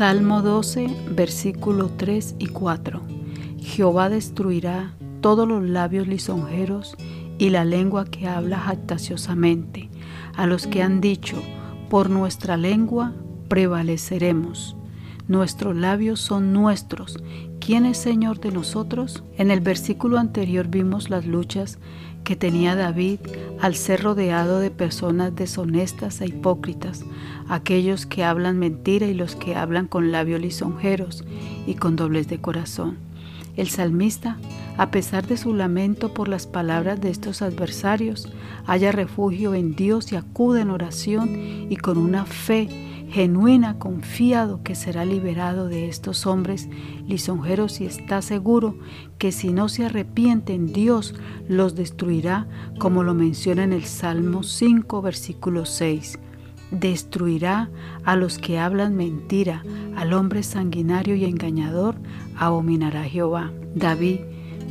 Salmo 12, versículos 3 y 4. Jehová destruirá todos los labios lisonjeros y la lengua que habla jactaciosamente, a los que han dicho, por nuestra lengua prevaleceremos. Nuestros labios son nuestros. ¿Quién es Señor de nosotros? En el versículo anterior vimos las luchas que tenía David al ser rodeado de personas deshonestas e hipócritas, aquellos que hablan mentira y los que hablan con labios lisonjeros y con dobles de corazón. El salmista, a pesar de su lamento por las palabras de estos adversarios, halla refugio en Dios y acude en oración y con una fe genuina, confiado que será liberado de estos hombres lisonjeros y está seguro que si no se arrepienten Dios los destruirá, como lo menciona en el Salmo 5, versículo 6. Destruirá a los que hablan mentira, al hombre sanguinario y engañador, abominará Jehová. David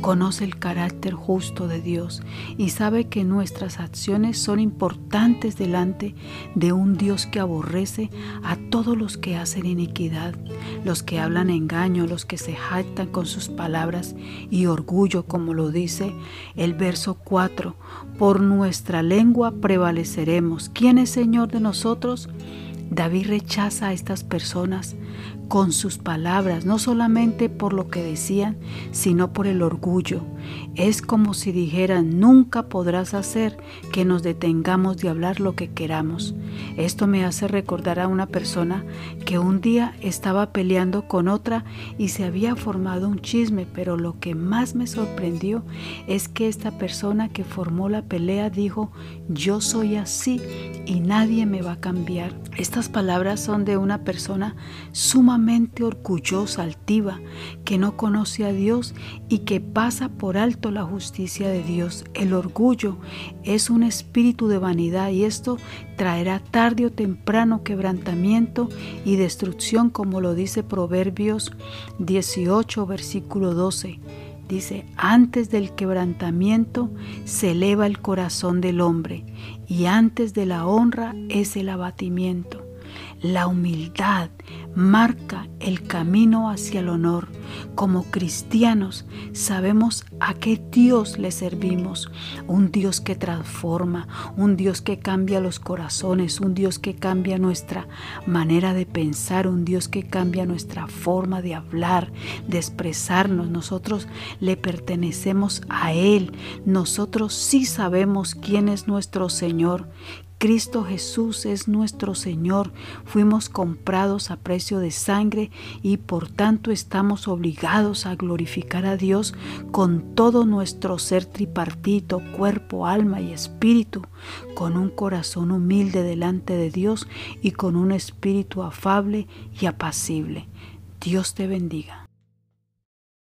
conoce el carácter justo de Dios y sabe que nuestras acciones son importantes delante de un Dios que aborrece a todos los que hacen iniquidad, los que hablan engaño, los que se jactan con sus palabras y orgullo, como lo dice el verso 4. Por nuestra lengua prevaleceremos. ¿Quién es Señor de nosotros? David rechaza a estas personas con sus palabras, no solamente por lo que decían, sino por el orgullo. Es como si dijeran, nunca podrás hacer que nos detengamos de hablar lo que queramos. Esto me hace recordar a una persona que un día estaba peleando con otra y se había formado un chisme, pero lo que más me sorprendió es que esta persona que formó la pelea dijo, yo soy así y nadie me va a cambiar. Estas palabras son de una persona sumamente orgullosa, altiva, que no conoce a Dios y que pasa por alto la justicia de Dios. El orgullo es un espíritu de vanidad y esto traerá tarde o temprano quebrantamiento y destrucción, como lo dice Proverbios 18, versículo 12. Dice, antes del quebrantamiento se eleva el corazón del hombre y antes de la honra es el abatimiento. La humildad marca el camino hacia el honor. Como cristianos sabemos a qué Dios le servimos. Un Dios que transforma, un Dios que cambia los corazones, un Dios que cambia nuestra manera de pensar, un Dios que cambia nuestra forma de hablar, de expresarnos. Nosotros le pertenecemos a Él. Nosotros sí sabemos quién es nuestro Señor, Cristo Jesús es nuestro Señor. Fuimos comprados a precio de sangre y por tanto estamos obligados a glorificar a Dios con todo nuestro ser tripartito, cuerpo, alma y espíritu, con un corazón humilde delante de Dios y con un espíritu afable y apacible. Dios te bendiga.